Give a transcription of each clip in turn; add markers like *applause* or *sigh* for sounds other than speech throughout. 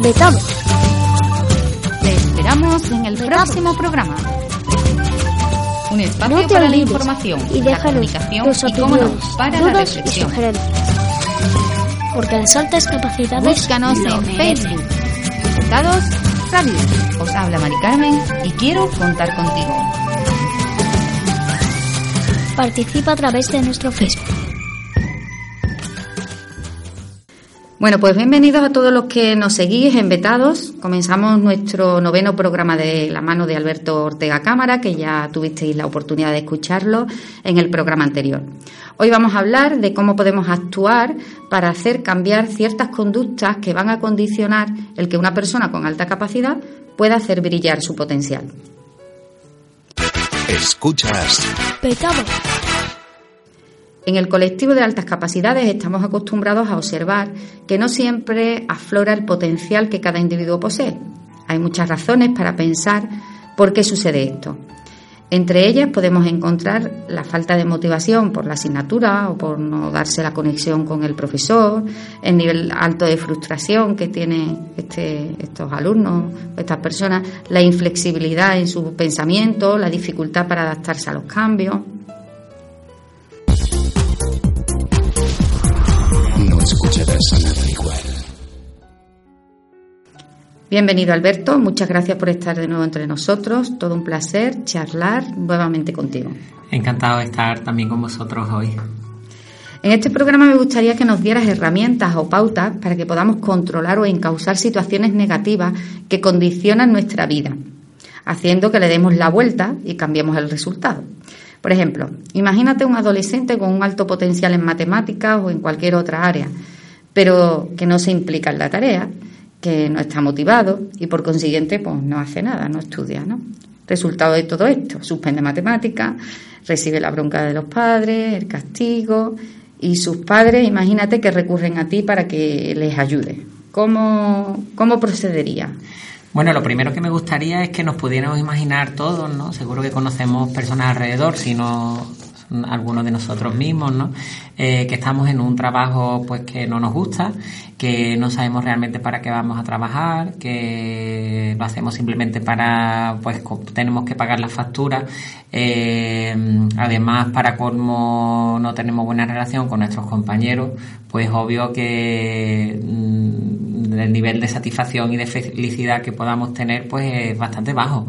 cbp.gov/careers. Vetamos. Te esperamos en el próximo programa. Un espacio No para la información, y la comunicación tus y, cómo no, para la reflexión. sugerencias. Porque las altas capacidades Búscanos en. Facebook. Resultados Radio. Os habla Mari Carmen y quiero contar contigo. Participa a través de nuestro Facebook. Bueno, pues bienvenidos a todos los que nos seguís en Vetados. Comenzamos nuestro noveno programa de la mano de Alberto Ortega Cámara, que ya tuvisteis la oportunidad de escucharlo en el programa anterior. Hoy vamos a hablar de cómo podemos actuar para hacer cambiar ciertas conductas que van a condicionar el que una persona con alta capacidad pueda hacer brillar su potencial. Escuchas. En el colectivo de altas capacidades estamos acostumbrados a observar que no siempre aflora el potencial que cada individuo posee. Hay muchas razones para pensar por qué sucede esto. Entre ellas podemos encontrar la falta de motivación por la asignatura o por no darse la conexión con el profesor, el nivel alto de frustración que tienen este- estos alumnos, estas personas, la inflexibilidad en su pensamiento, la dificultad para adaptarse a los cambios. No escucharás a nada igual. Bienvenido Alberto, muchas gracias por estar de nuevo entre nosotros. Todo un placer charlar nuevamente contigo. Encantado de estar también con vosotros hoy. En este programa me gustaría que nos dieras herramientas o pautas para que podamos controlar o encauzar situaciones negativas que condicionan nuestra vida, haciendo que le demos la vuelta y cambiemos el resultado. Por ejemplo, imagínate un adolescente con un alto potencial en matemáticas o en cualquier otra área, pero que no se implica en la tarea, que no está motivado y por consiguiente pues no hace nada, no estudia, ¿no? Resultado de todo esto, suspende matemáticas, recibe la bronca de los padres, el castigo y sus padres, imagínate que recurren a ti para que les ayude. ¿Cómo, cómo procedería? Bueno, lo primero que me gustaría es que nos pudiéramos imaginar todos, ¿no? Seguro que conocemos personas alrededor, si no algunos de nosotros mismos, ¿no? Eh, que estamos en un trabajo pues que no nos gusta, que no sabemos realmente para qué vamos a trabajar, que lo hacemos simplemente para, pues tenemos que pagar las facturas, eh, además para cómo no tenemos buena relación con nuestros compañeros, pues obvio que mm, el nivel de satisfacción y de felicidad que podamos tener pues es bastante bajo.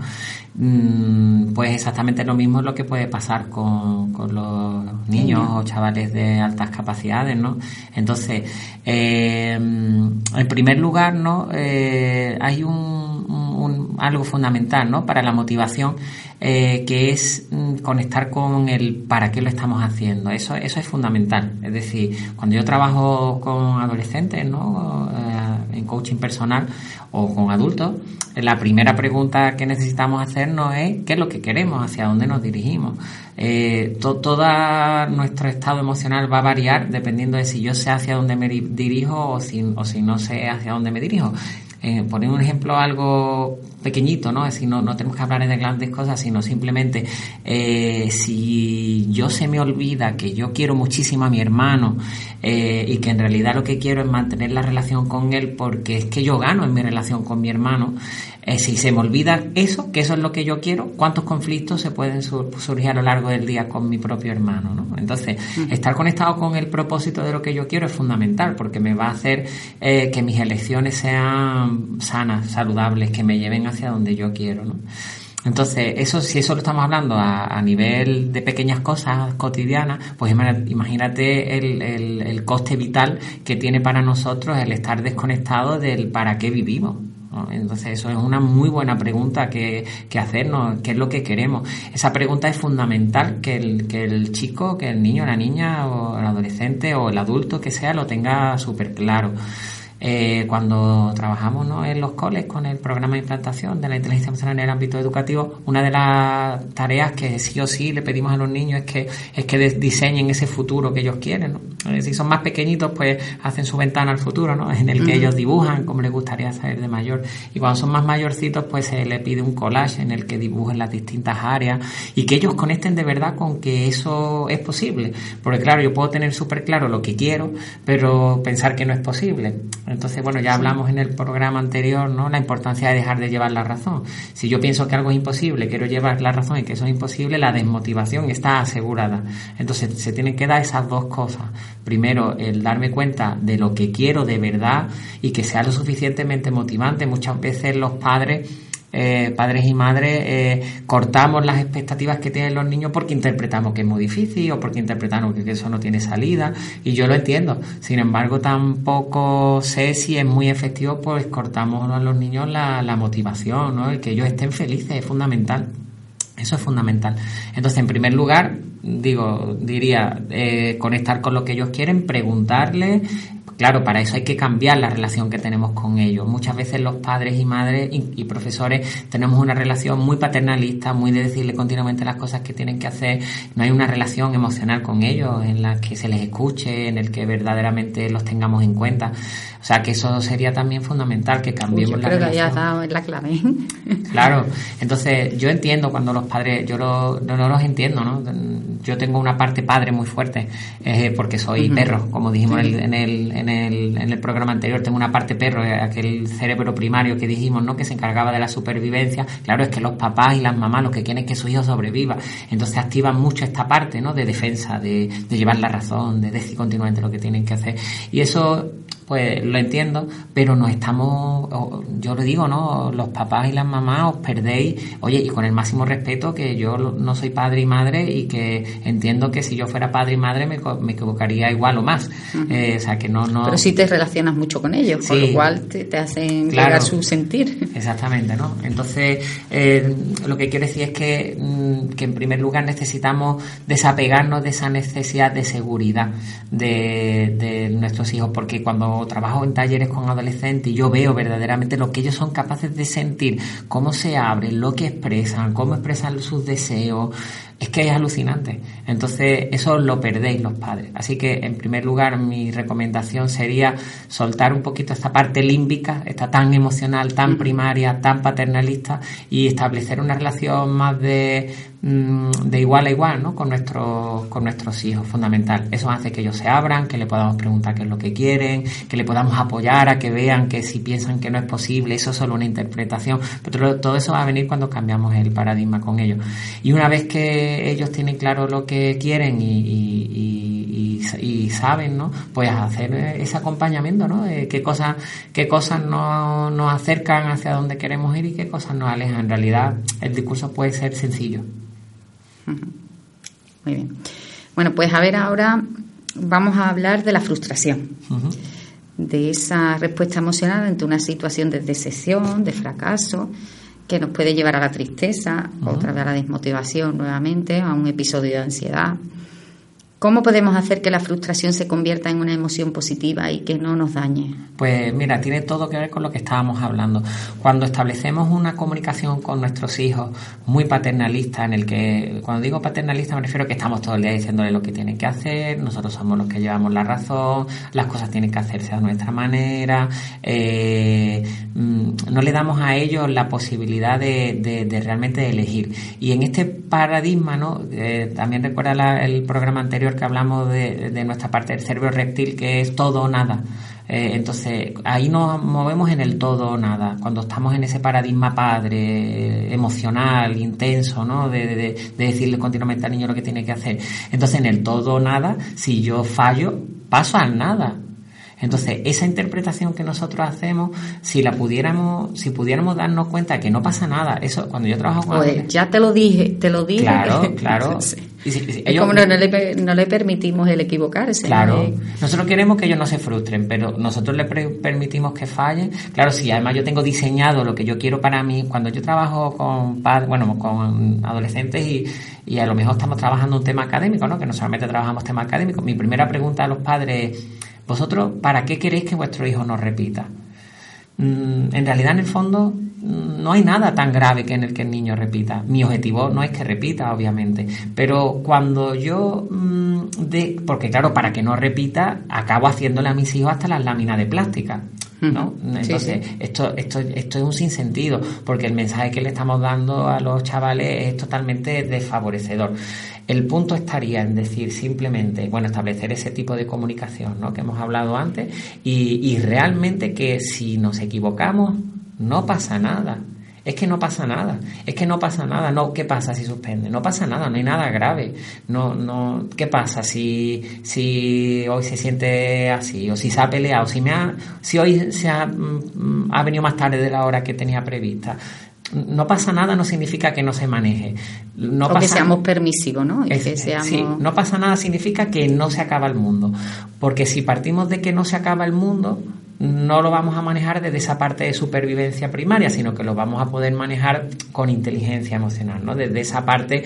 Mm, Pues exactamente lo mismo es lo que puede pasar con, con los niños o chavales de altas capacidades, ¿no? Entonces, eh, en primer lugar, ¿no? Eh, hay un, un- algo fundamental, ¿no? Para la motivación, eh, que es mm, conectar con el para qué lo estamos haciendo. Eso, eso es fundamental. Es decir, cuando yo trabajo con adolescentes, ¿no? Eh, en coaching personal o con adultos, la primera pregunta que necesitamos hacernos es qué es lo que queremos, hacia dónde nos dirigimos. Eh, to- todo nuestro estado emocional va a variar dependiendo de si yo sé hacia dónde me di- dirijo o si no sé hacia dónde me dirijo. Eh, poner un ejemplo algo pequeñito, ¿no? Es decir, no, no tenemos que hablar de grandes cosas, sino simplemente eh, si yo se me olvida que yo quiero muchísimo a mi hermano eh, y que en realidad lo que quiero es mantener la relación con él porque es que yo gano en mi relación con mi hermano, eh, si se me olvida eso, que eso es lo que yo quiero, ¿cuántos conflictos se pueden sur- surgir a lo largo del día con mi propio hermano? ¿no? Entonces, estar conectado con el propósito de lo que yo quiero es fundamental porque me va a hacer eh, que mis elecciones sean sanas, saludables, que me lleven hacia donde yo quiero. ¿no? Entonces, eso, si eso lo estamos hablando a, a nivel de pequeñas cosas cotidianas, pues ima- imagínate el, el- el coste vital que tiene para nosotros el estar desconectado del para qué vivimos. Entonces eso es una muy buena pregunta que, que hacernos, qué es lo que queremos. Esa pregunta es fundamental que el, que el chico, que el niño, la niña o el adolescente o el adulto que sea lo tenga súper claro. Eh, cuando trabajamos ¿no? en los coles con el programa de implantación de la inteligencia emocional en el ámbito educativo, una de las tareas que sí o sí le pedimos a los niños es que, es que diseñen ese futuro que ellos quieren. ¿no? Si son más pequeñitos, pues hacen su ventana al futuro, ¿no? en el que ellos dibujan como les gustaría ser de mayor. Y cuando son más mayorcitos, pues se les pide un collage en el que dibujen las distintas áreas y que ellos conecten de verdad con que eso es posible. Porque claro, yo puedo tener súper claro lo que quiero, pero pensar que no es posible. Entonces, bueno, ya hablamos en el programa anterior, ¿no? La importancia de dejar de llevar la razón. Si yo pienso que algo es imposible, quiero llevar la razón y que eso es imposible, la desmotivación está asegurada. Entonces, se tienen que dar esas dos cosas. Primero, el darme cuenta de lo que quiero de verdad y que sea lo suficientemente motivante. Muchas veces los padres eh, padres y madres eh, cortamos las expectativas que tienen los niños porque interpretamos que es muy difícil o porque interpretamos que, eso no tiene salida. Y yo lo entiendo. Sin embargo tampoco sé si es muy efectivo pues cortamos a los niños la, motivación ¿no? el que ellos estén felices es fundamental. Eso es fundamental. Entonces en primer lugar digo diría eh, conectar con lo que ellos quieren preguntarles Claro, para eso hay que cambiar la relación que tenemos con ellos. Muchas veces los padres y madres y, profesores tenemos una relación muy paternalista, muy de decirle continuamente las cosas que tienen que hacer. No hay una relación emocional con ellos en la que se les escuche, en el que verdaderamente los tengamos en cuenta. O sea, que eso sería también fundamental, que cambiemos Uy, yo creo que hayas dado en la clave. *laughs* Claro, entonces yo entiendo cuando los padres, yo no, los entiendo, ¿no? Yo tengo una parte padre muy fuerte, eh, porque soy perro, como dijimos en, el, en, el, en el programa anterior, tengo una parte perro, aquel cerebro primario que dijimos, ¿no? Que se encargaba de la supervivencia. Claro, es que los papás y las mamás lo que quieren es que su hijo sobreviva. Entonces activan mucho esta parte, ¿no? De defensa, de, de llevar la razón, de decir continuamente lo que tienen que hacer. Y eso pues lo entiendo, pero no estamos, yo lo digo, ¿no? Los papás y las mamás os perdéis, oye, y con el máximo respeto que yo no soy padre y madre y que entiendo que si yo fuera padre y madre me, me equivocaría igual o más. Eh, o sea, que no, no... Pero sí te relacionas mucho con ellos, con lo cual te, te hacen llegar su sentir. Exactamente, ¿no? Entonces, eh, lo que quiero decir es que, mm, que en primer lugar necesitamos desapegarnos de esa necesidad de seguridad de, de nuestros hijos, porque cuando trabajo en talleres con adolescentes y yo veo verdaderamente lo que ellos son capaces de sentir, cómo se abren, lo que expresan, cómo expresan sus deseos, es que es alucinante. Entonces, eso lo perdéis los padres. Así que, en primer lugar, mi recomendación sería soltar un poquito esta parte límbica, esta tan emocional, tan primaria, tan paternalista, y establecer una relación más de, mm, de igual a igual, ¿no? Con nuestros, con nuestros hijos, fundamental. Eso hace que ellos se abran, que le podamos preguntar qué es lo que quieren, que le podamos apoyar a que vean que si piensan que no es posible, eso es solo una interpretación. Pero todo eso va a venir cuando cambiamos el paradigma con ellos. Y una vez que ellos tienen claro lo que quieren y, y, saben, ¿no? Pues hacer ese acompañamiento, ¿no? De qué cosas, qué cosas nos, nos acercan hacia donde queremos ir y qué cosas nos alejan. En realidad, el discurso puede ser sencillo. Muy bien. Bueno, pues a ver, ahora vamos a hablar de la frustración. De esa respuesta emocional ante una situación de decepción, de fracaso, que nos puede llevar a la tristeza, otra vez a la desmotivación nuevamente, a un episodio de ansiedad. ¿Cómo podemos hacer que la frustración se convierta en una emoción positiva y que no nos dañe? Pues mira, tiene todo que ver con lo que estábamos hablando. Cuando establecemos una comunicación con nuestros hijos muy paternalista, en el que, cuando digo paternalista me refiero a que estamos todo el día diciéndole lo que tienen que hacer, nosotros somos los que llevamos la razón, las cosas tienen que hacerse a nuestra manera, eh, mm, no le damos a ellos la posibilidad de, de, realmente elegir. Y en este paradigma, ¿no? Eh, también recuerda el programa anterior, que hablamos de, nuestra parte del cerebro reptil, que es todo o nada. Eh, entonces, ahí nos movemos en el todo o nada, cuando estamos en ese paradigma padre, emocional, intenso, ¿no? De, decirle continuamente al niño lo que tiene que hacer. Entonces, en el todo o nada, si yo fallo, paso al nada. Entonces, esa interpretación que nosotros hacemos, si la pudiéramos, si pudiéramos darnos cuenta que no pasa nada, eso cuando yo trabajo con pues ya te lo dije, te lo dije. Claro, *laughs* claro. es como no, le, no, le, permitimos el equivocarse. Claro. Nosotros queremos que ellos no se frustren, pero nosotros les permitimos que fallen. Claro, si además yo tengo diseñado lo que yo quiero para mí, cuando yo trabajo con bueno, con adolescentes y, y a lo mejor estamos trabajando un tema académico, ¿no? Que no solamente trabajamos tema académico. Mi primera pregunta a los padres es ¿Vosotros para qué queréis que vuestro hijo no repita? Mm, en realidad, en el fondo, mm, no hay nada tan grave que en el que el niño repita. Mi objetivo no es que repita, obviamente, pero cuando yo, mm, de, porque claro, para que no repita, acabo haciéndole a mis hijos hasta las láminas de plástica. ¿No? Entonces, Esto, esto, esto es un sinsentido, porque el mensaje que le estamos dando a los chavales es totalmente desfavorecedor. El punto estaría en decir simplemente, bueno, establecer ese tipo de comunicación ¿no? que hemos hablado antes y, y realmente que si nos equivocamos, no pasa nada. Es que no pasa nada, es que no pasa nada, no, ¿qué pasa si suspende? No pasa nada, no hay nada grave. No, no, ¿qué pasa si, si hoy se siente así? O si se ha peleado, si me ha, si hoy se ha, mm, ha venido más tarde de la hora que tenía prevista no pasa nada no significa que no se maneje. No o que seamos permisivos, ¿no? Sí, no pasa nada significa que no se acaba el mundo. Porque si partimos de que no se acaba el mundo, no lo vamos a manejar desde esa parte de supervivencia primaria, sino que lo vamos a poder manejar con inteligencia emocional, ¿no? Desde esa parte,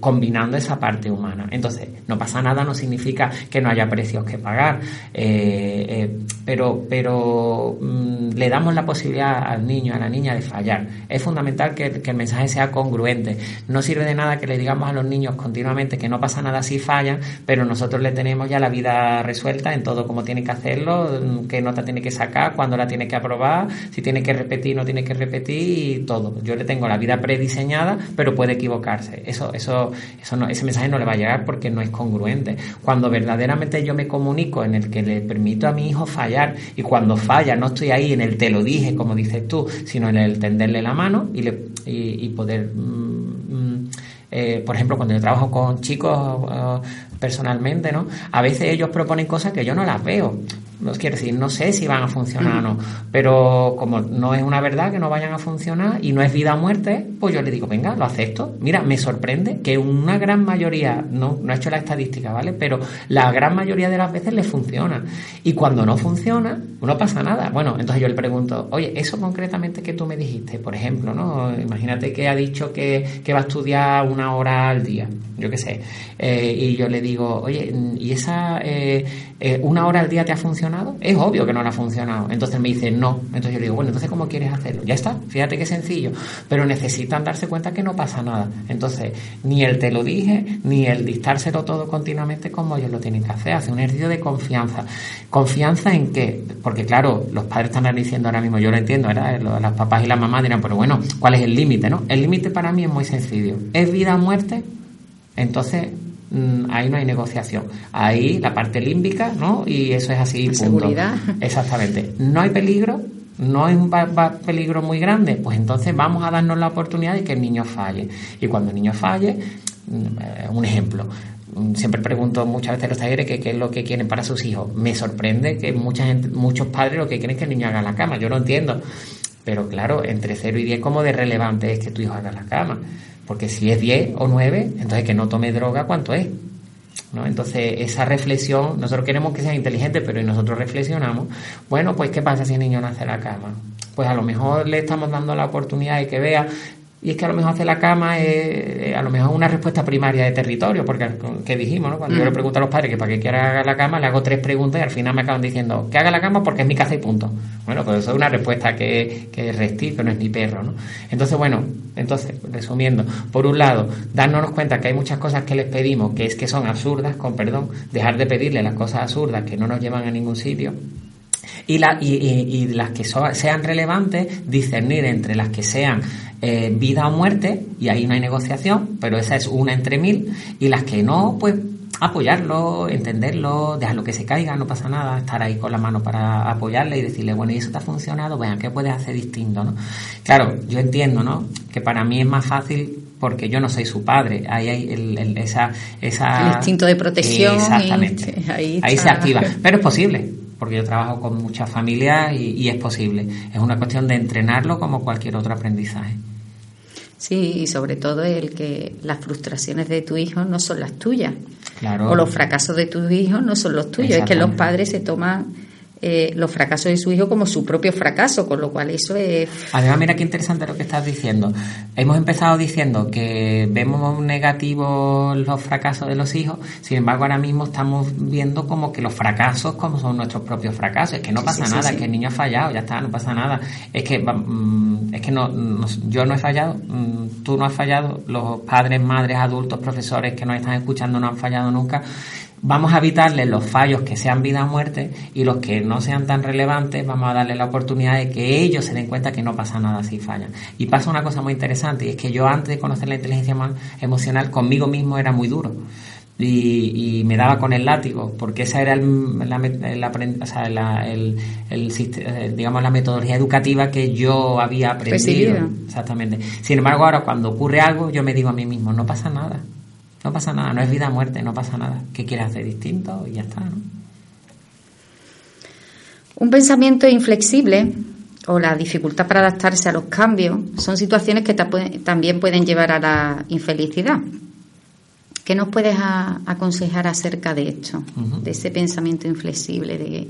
combinando esa parte humana. Entonces, no pasa nada no significa que no haya precios que pagar, eh, eh, pero, pero mm, le damos la posibilidad al niño, a la niña de fallar. Es fundamental que, el mensaje sea congruente. No sirve de nada que le digamos a los niños continuamente que no pasa nada si fallan, pero nosotros le tenemos ya la vida resuelta en todo como tiene que hacerlo, que nota que sacar, cuándo la tiene que aprobar, si tiene que repetir, no tiene que repetir y todo. Yo le tengo la vida prediseñada, pero puede equivocarse. Eso, eso, eso no, ese mensaje no le va a llegar porque no es congruente. Cuando verdaderamente yo me comunico en el que le permito a mi hijo fallar y cuando falla no estoy ahí en el te lo dije, como dices tú, sino en el tenderle la mano y, le, y, poder... Mm, mm, eh, por ejemplo, cuando yo trabajo con chicos eh, personalmente, ¿no? A veces ellos proponen cosas que yo no las veo no quiero decir, no sé si van a funcionar o no, pero como no es una verdad que no vayan a funcionar y no es vida o muerte, pues yo le digo, venga, lo acepto. Mira, me sorprende que una gran mayoría, no, no he hecho la estadística, ¿vale? Pero la gran mayoría de las veces le funciona. Y cuando no funciona, no pasa nada. Bueno, entonces yo le pregunto, oye, eso concretamente que tú me dijiste, por ejemplo, ¿no? Imagínate que ha dicho que, que va a estudiar una hora al día, yo qué sé. Eh, y yo le digo, oye, ¿y esa eh, eh, una hora al día te ha funcionado? Es obvio que no le ha funcionado. Entonces me dice no. Entonces yo le digo, bueno, entonces ¿cómo quieres hacerlo? Ya está, fíjate qué sencillo. Pero necesitan darse cuenta que no pasa nada. Entonces, ni el te lo dije, ni el dictárselo todo continuamente como ellos lo tienen que hacer. Hace un ejercicio de confianza. ¿Confianza en qué? Porque claro, los padres están diciendo ahora mismo, yo lo entiendo, ¿verdad? Las papás y las mamás dirán, pero bueno, ¿cuál es el límite, no? El límite para mí es muy sencillo. ¿Es vida o muerte? Entonces, ahí no hay negociación. Ahí la parte límbica, ¿no? Y eso es así. Punto. Seguridad. Exactamente. No hay peligro, no es un peligro muy grande, pues entonces vamos a darnos la oportunidad de que el niño falle. Y cuando el niño falle, mm, un ejemplo, mm, siempre pregunto muchas veces a los talleres qué es lo que quieren para sus hijos. Me sorprende que mucha gente, muchos padres lo que quieren es que el niño haga la cama. Yo lo entiendo. Pero claro, entre 0 y 10, ¿cómo de relevante es que tu hijo haga la cama? Porque si es 10 o 9, entonces que no tome droga, ¿cuánto es? ¿No? Entonces, esa reflexión, nosotros queremos que sea inteligente, pero nosotros reflexionamos, bueno, pues ¿qué pasa si el niño nace en la cama? Pues a lo mejor le estamos dando la oportunidad de que vea y es que a lo mejor hacer la cama es a lo mejor una respuesta primaria de territorio, porque que dijimos, ¿no? Cuando yo le pregunto a los padres que para qué quiera haga la cama, le hago tres preguntas y al final me acaban diciendo que haga la cama porque es mi casa y punto. Bueno, pues eso es una respuesta que, que es restir, que no es mi perro, ¿no? Entonces, bueno, entonces, resumiendo, por un lado, darnos cuenta que hay muchas cosas que les pedimos que es que son absurdas, con perdón, dejar de pedirle las cosas absurdas que no nos llevan a ningún sitio y, la, y, y, las que sean relevantes, discernir entre las que sean eh, vida o muerte, y ahí no hay negociación, pero esa es una entre mil, y las que no, pues apoyarlo, entenderlo, dejarlo que se caiga, no pasa nada, estar ahí con la mano para apoyarle y decirle, bueno, y eso te ha funcionado, vean, ¿qué puedes hacer distinto? ¿no? Claro, yo entiendo, ¿no? Que para mí es más fácil porque yo no soy su padre. Ahí hay el, esa, esa... El instinto de protección. Exactamente. ahí, ahí se activa. Pero es posible porque yo trabajo con muchas familias y, es posible. Es una cuestión de entrenarlo como cualquier otro aprendizaje. Sí, y sobre todo el que las frustraciones de tu hijo no son las tuyas. Claro. O los fracasos de tus hijos no son los tuyos. Es que los padres se toman eh, los fracasos de su hijo como su propio fracaso, con lo cual eso es... Además, mira qué interesante lo que estás diciendo. Hemos empezado diciendo que vemos negativos los fracasos de los hijos, sin embargo ahora mismo estamos viendo como que los fracasos como son nuestros propios fracasos, es que no pasa nada, es que el niño ha fallado, ya está, no pasa nada, es que, mm, es que no, yo no he fallado, mm, tú no has fallado, los padres, madres, adultos, profesores que nos están escuchando no han fallado nunca vamos a evitarle los fallos que sean vida o muerte y los que no sean tan relevantes, vamos a darle la oportunidad de que ellos se den cuenta que no pasa nada si fallan. Y pasa una cosa muy interesante, y es que yo antes de conocer la inteligencia emocional, conmigo mismo era muy duro. Y, me daba con el látigo, porque esa era el, la, el, eh, digamos, la metodología educativa que yo había aprendido. Exactamente. Sin embargo, ahora cuando ocurre algo, yo me digo a mí mismo, no pasa nada no pasa nada, no es vida o muerte, no pasa nada. ¿Qué quieres hacer distinto? Y ya está, ¿no? Un pensamiento inflexible o la dificultad para adaptarse a los cambios son situaciones que también pueden llevar a la infelicidad. ¿Qué nos puedes aconsejar acerca de esto, de ese pensamiento inflexible, de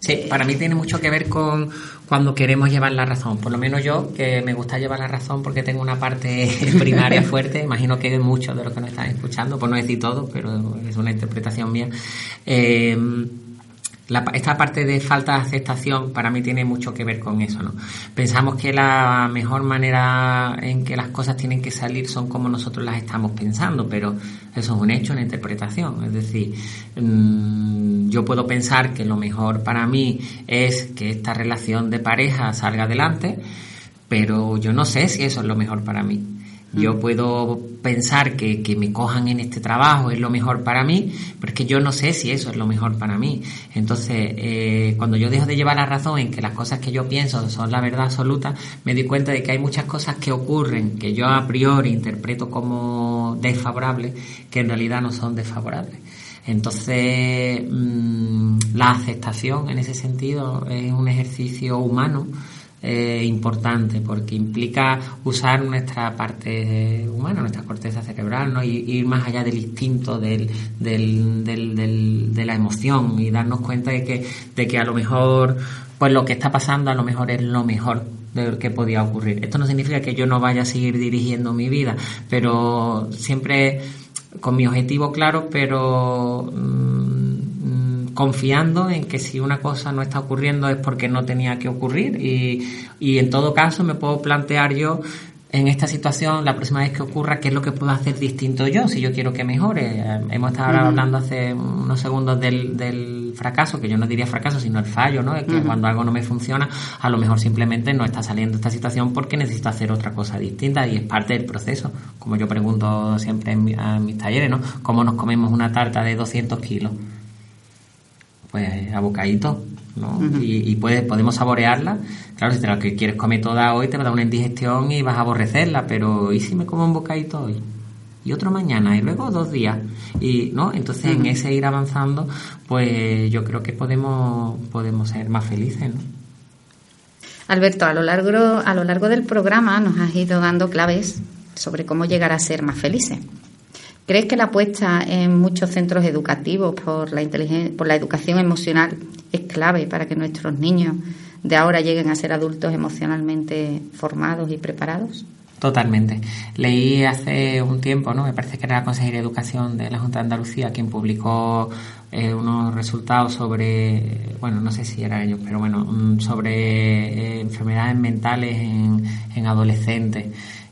Sí, para mí tiene mucho que ver con cuando queremos llevar la razón. Por lo menos yo, que me gusta llevar la razón porque tengo una parte *laughs* primaria fuerte, imagino que muchos de los que nos están escuchando, por no decir todo, pero es una interpretación mía. Eh, esta parte de falta de aceptación para mí tiene mucho que ver con eso, ¿no? Pensamos que la mejor manera en que las cosas tienen que salir son como nosotros las estamos pensando, pero eso es un hecho, una interpretación. Es decir, mm, yo puedo pensar que lo mejor para mí es que esta relación de pareja salga adelante, pero yo no sé si eso es lo mejor para mí. Yo mm. puedo pensar que, que, me cojan en este trabajo es lo mejor para mí, pero es que yo no sé si eso es lo mejor para mí. Entonces, eh, cuando yo dejo de llevar la razón en que las cosas que yo pienso son la verdad absoluta, me doy cuenta de que hay muchas cosas que ocurren que yo a priori interpreto como desfavorables, que en realidad no son desfavorables. Entonces, mm, la aceptación en ese sentido es un ejercicio humano eh, importante porque implica usar nuestra parte humana, nuestra corteza cerebral, ¿no? y ir más allá del instinto, del, del, del, de la emoción y darnos cuenta de que, de que a lo mejor pues lo que está pasando a lo mejor es lo mejor de lo que podía ocurrir. Esto no significa que yo no vaya a seguir dirigiendo mi vida, pero siempre con mi objetivo claro, pero mm, confiando en que si una cosa no está ocurriendo es porque no tenía que ocurrir y, y en todo caso me puedo plantear yo en esta situación, la próxima vez que ocurra, qué es lo que puedo hacer distinto yo, si yo quiero que mejore. Eh, hemos estado hablando hace unos segundos del, del, fracaso, que yo no diría fracaso, sino el fallo, ¿no? Es que cuando algo no me funciona, a lo mejor simplemente no está saliendo esta situación porque necesito hacer otra cosa distinta y es parte del proceso. Como yo pregunto siempre en, en mis talleres, ¿no? ¿Cómo nos comemos una tarta de 200 kilos? Pues a bocadito, ¿no? y, y podemos saborearla. Claro, si te la que quieres comer toda hoy, te va a dar una indigestión y vas a aborrecerla, pero ¿y si me como un bocadito hoy? Y otro mañana, y luego dos días. Y, ¿no? Entonces, en ese ir avanzando, pues yo creo que podemos, podemos ser más felices, ¿no? Alberto, a lo largo, a lo largo del programa nos has ido dando claves sobre cómo llegar a ser más felices. ¿Crees que la apuesta en muchos centros educativos por la, por la educación emocional es clave para que nuestros niños de ahora lleguen a ser adultos emocionalmente formados y preparados? Totalmente. Leí hace un tiempo, ¿no? Me parece que era la Consejería de Educación de la Junta de Andalucía quien publicó eh, unos resultados sobre, bueno, no sé si era ellos, pero bueno, mm, sobre eh, enfermedades mentales en, en adolescentes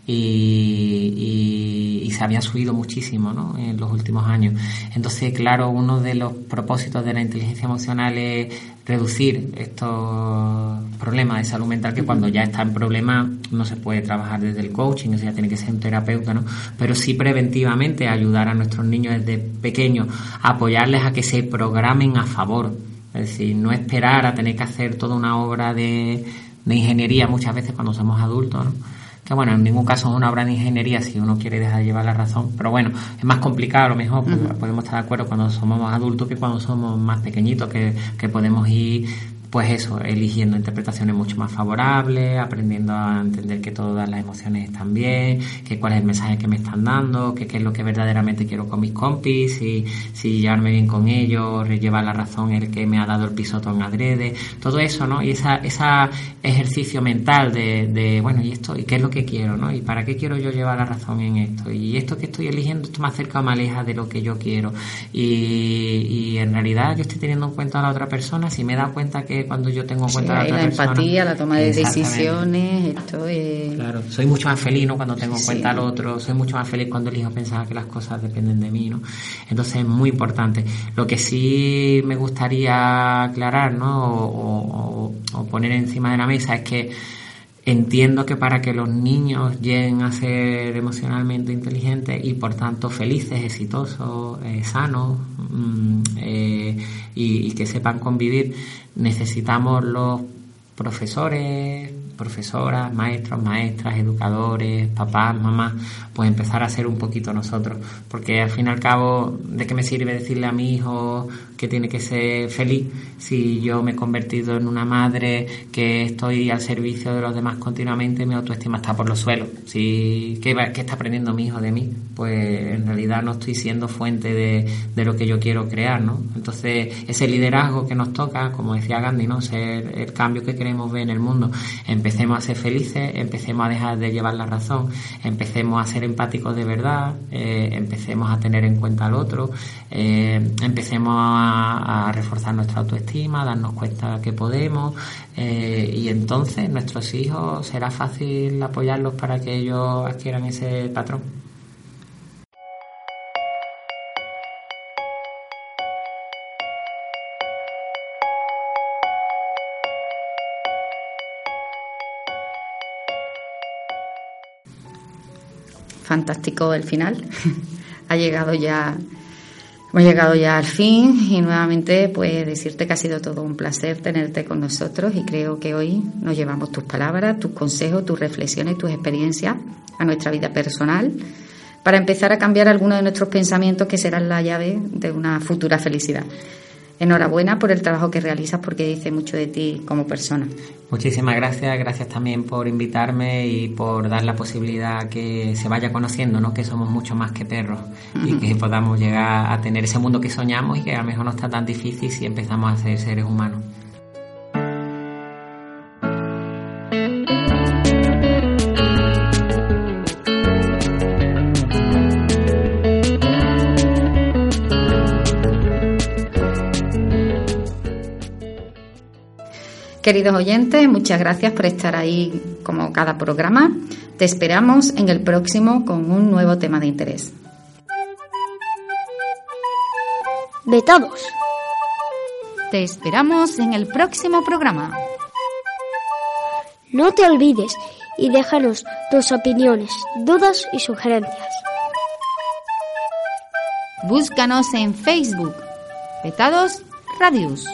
y, y, se había subido muchísimo ¿no? en los últimos años. Entonces, claro, uno de los propósitos de la inteligencia emocional es reducir estos problemas de salud mental que cuando ya está en problema no se puede trabajar desde el coaching, o sea, tiene que ser un terapeuta, ¿no? Pero sí preventivamente ayudar a nuestros niños desde pequeños, apoyarles a que se programen a favor. Es decir, no esperar a tener que hacer toda una obra de, de ingeniería muchas veces cuando somos adultos, ¿no? Que bueno, en ningún caso es una obra de ingeniería si uno quiere dejar de llevar la razón, pero bueno, es más complicado a lo mejor, podemos estar de acuerdo cuando somos más adultos que cuando somos más pequeñitos, que, que podemos ir pues eso, eligiendo interpretaciones mucho más favorables, aprendiendo a entender que todas las emociones están bien, que cuál es el mensaje que me están dando, que qué es lo que verdaderamente quiero con mis compis, si, si llevarme bien con ellos, llevar la razón el que me ha dado el pisotón adrede, todo eso, ¿no? Y esa ejercicio mental de, bueno, ¿y esto? ¿Y qué es lo que quiero, no? ¿Y para qué quiero yo llevar la razón en esto? ¿Y esto que estoy eligiendo, esto me acerca o me aleja de lo que yo quiero? Y, y en realidad yo estoy teniendo en cuenta a la otra persona, si me da cuenta que cuando yo tengo en cuenta la, otra la empatía, la toma de decisiones, esto es... Claro, soy mucho más feliz ¿no? cuando tengo en cuenta al otro, soy mucho más feliz cuando elijo pensar que las cosas dependen de mí, ¿no? Entonces es muy importante. Lo que sí me gustaría aclarar, ¿no? o, o poner encima de la mesa es que Entiendo que para que los niños lleguen a ser emocionalmente inteligentes y por tanto felices, exitosos, eh, sanos mm, eh, y, que sepan convivir, necesitamos los profesores, profesoras, maestros, maestras, educadores, papás, mamás, pues empezar a ser un poquito nosotros. Porque al fin y al cabo, ¿de qué me sirve decirle a mi hijo que tiene que ser feliz si yo me he convertido en una madre que estoy al servicio de los demás continuamente mi autoestima está por los suelos? Si, ¿qué, ¿Qué está aprendiendo mi hijo de mí? Pues en realidad no estoy siendo fuente de, de lo que yo quiero crear, ¿no? Entonces, ese liderazgo que nos toca, como decía Gandhi, ¿no? Ser el cambio que queremos ver en el mundo, empecemos a ser felices, empecemos a dejar de llevar la razón, empecemos a ser empáticos de verdad, eh, empecemos a tener en cuenta al otro, eh, empecemos a, reforzar nuestra autoestima, a darnos cuenta que podemos eh, y entonces nuestros hijos será fácil apoyarlos para que ellos adquieran ese patrón. fantástico el final. *laughs* ha llegado ya, hemos llegado ya al fin y nuevamente pues decirte que ha sido todo un placer tenerte con nosotros y creo que hoy nos llevamos tus palabras, tus consejos, tus reflexiones, tus experiencias a nuestra vida personal para empezar a cambiar algunos de nuestros pensamientos que serán la llave de una futura felicidad. Enhorabuena por el trabajo que realizas porque dice mucho de ti como persona. Muchísimas gracias, gracias también por invitarme y por dar la posibilidad que se vaya conociendo, ¿no? que somos mucho más que perros y que podamos llegar a tener ese mundo que soñamos y que a lo mejor no está tan difícil si empezamos a ser seres humanos. Queridos oyentes, muchas gracias por estar ahí como cada programa. Te esperamos en el próximo con un nuevo tema de interés. Vetados. Te esperamos en el próximo programa. No te olvides y déjanos tus opiniones, dudas y sugerencias. Búscanos en Facebook. Vetados Radius.